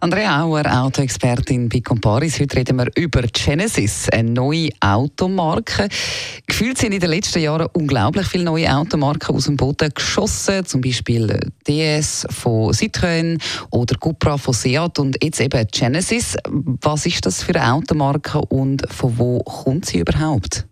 Andrea Auer, Autoexpertin bei Comparis. Heute reden wir über Genesis, eine neue Automarke. Gefühlt sind in den letzten Jahren unglaublich viele neue Automarken aus dem Boden geschossen. Zum Beispiel DS von Citroën oder Cupra von Seat und jetzt eben Genesis. Was ist das für eine Automarke und von wo kommt sie überhaupt?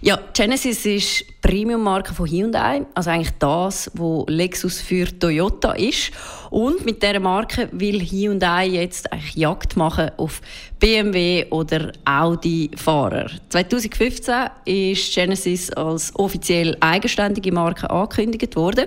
Ja, Genesis ist Premium-Marke von Hyundai, also eigentlich das, was Lexus für Toyota ist. Und mit dieser Marke will Hyundai jetzt eigentlich Jagd machen auf BMW oder Audi-Fahrer. 2015 ist Genesis als offiziell eigenständige Marke angekündigt worden.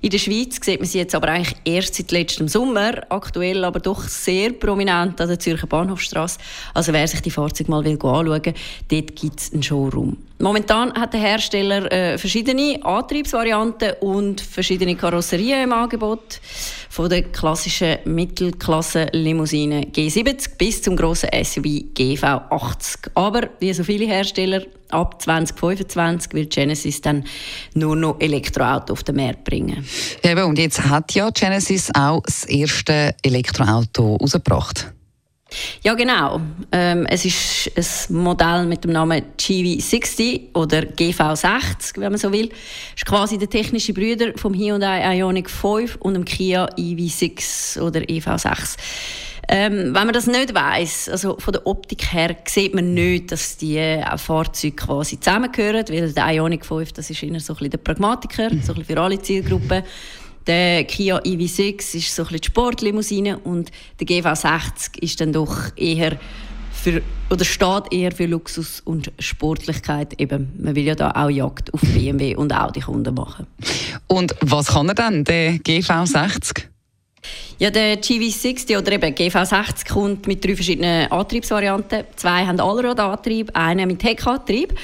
In der Schweiz sieht man sie jetzt aber eigentlich erst seit letztem Sommer, aktuell aber doch sehr prominent an der Zürcher Bahnhofstrasse. Also wer sich die Fahrzeuge mal will anschauen will, dort gibt es einen Showroom. Momentan hat der Hersteller äh, verschiedene Antriebsvarianten und verschiedene Karosserien im Angebot. Von der klassischen Mittelklasse-Limousine G70 bis zum grossen SUV GV80. Aber wie so viele Hersteller, ab 2025 wird Genesis dann nur noch Elektroauto auf den Markt bringen. Eben, und jetzt hat ja Genesis auch das erste Elektroauto rausgebracht. Ja, genau. Ähm, es ist ein Modell mit dem Namen GV60 oder GV60, wenn man so will. Es ist quasi der technische Brüder vom Hyundai Ioniq 5 und dem Kia EV6 oder EV6. Ähm, wenn man das nicht weiß, also von der Optik her, sieht man nicht, dass die äh, Fahrzeuge quasi zusammengehören, weil der Ioniq 5, das ist eher so ein bisschen der Pragmatiker, so ein bisschen für alle Zielgruppen. Der Kia EV6 ist so ein bisschen die Sportlimousine und der GV60 ist dann doch eher für, oder steht eher für Luxus und Sportlichkeit. Eben, man will ja da auch Jagd auf BMW und Audi-Kunden machen. Und was kann er dann, der GV60? Ja, der GV60 oder eben GV60 kommt mit drei verschiedenen Antriebsvarianten. Zwei haben Allradantrieb, einer mit Heckantrieb.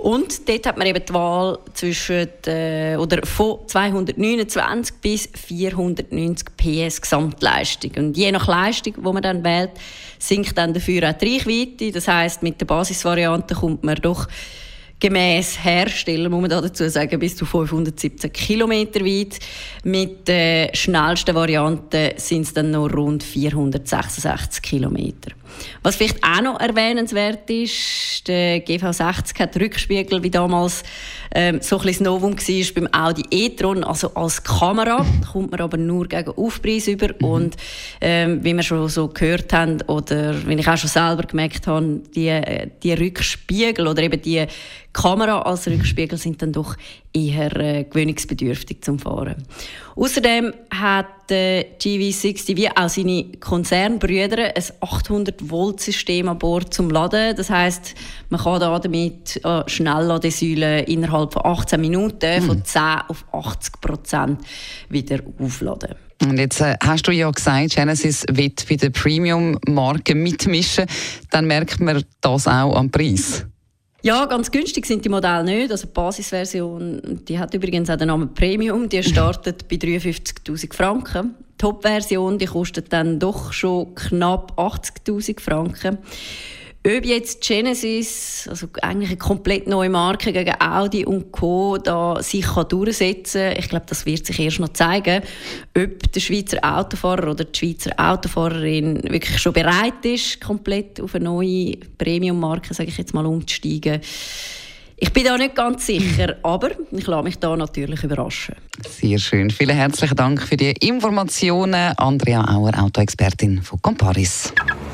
Und dort hat man eben die Wahl zwischen äh, oder von 229 bis 490 PS Gesamtleistung. Und je nach Leistung, die man dann wählt, sinkt dann dafür auch die Reichweite. Das heißt, mit der Basisvariante kommt man doch gemäß Hersteller, muss man dazu sagen, bis zu 517 km weit. Mit der schnellsten Variante sind es dann noch rund 466 km. Was vielleicht auch noch erwähnenswert ist, der GV60 hat Rückspiegel, wie damals ähm, so ein bisschen Novum war beim Audi e-tron, also als Kamera, kommt man aber nur gegen Aufpreis über mhm. und ähm, wie wir schon so gehört haben oder wie ich auch schon selber gemerkt habe, die, die Rückspiegel oder eben die Kamera als Rückspiegel sind dann doch eher äh, gewöhnungsbedürftig zum Fahren. Außerdem hat der GV60 wie auch seine Konzernbrüder ein 800 Volt System an Bord zum Laden. Das heißt, man kann da damit äh, Schnellladesäulen innerhalb von 18 Minuten mhm. von 10 auf 80 Prozent wieder aufladen. Und jetzt äh, hast du ja gesagt, Genesis wird bei der Premium-Marke mitmischen. Dann merkt man das auch am Preis. Ja, ganz günstig sind die Modelle nicht. Also die Basisversion, die hat übrigens auch den Namen Premium, die startet bei 53'000 Franken. Die Top-Version, kostet dann doch schon knapp 80'000 Franken. Ob jetzt Genesis, also eigentlich eine komplett neue Marke gegen Audi und Co. da sich kann durchsetzen, ich glaube, das wird sich erst noch zeigen, ob der Schweizer Autofahrer oder die Schweizer Autofahrerin wirklich schon bereit ist, komplett auf eine neue Premium-Marke, sage ich jetzt mal, umzusteigen. Ich bin da nicht ganz sicher, aber ich lasse mich da natürlich überraschen. Sehr schön. Vielen herzlichen Dank für die Informationen. Andrea Auer, Autoexpertin von Comparis.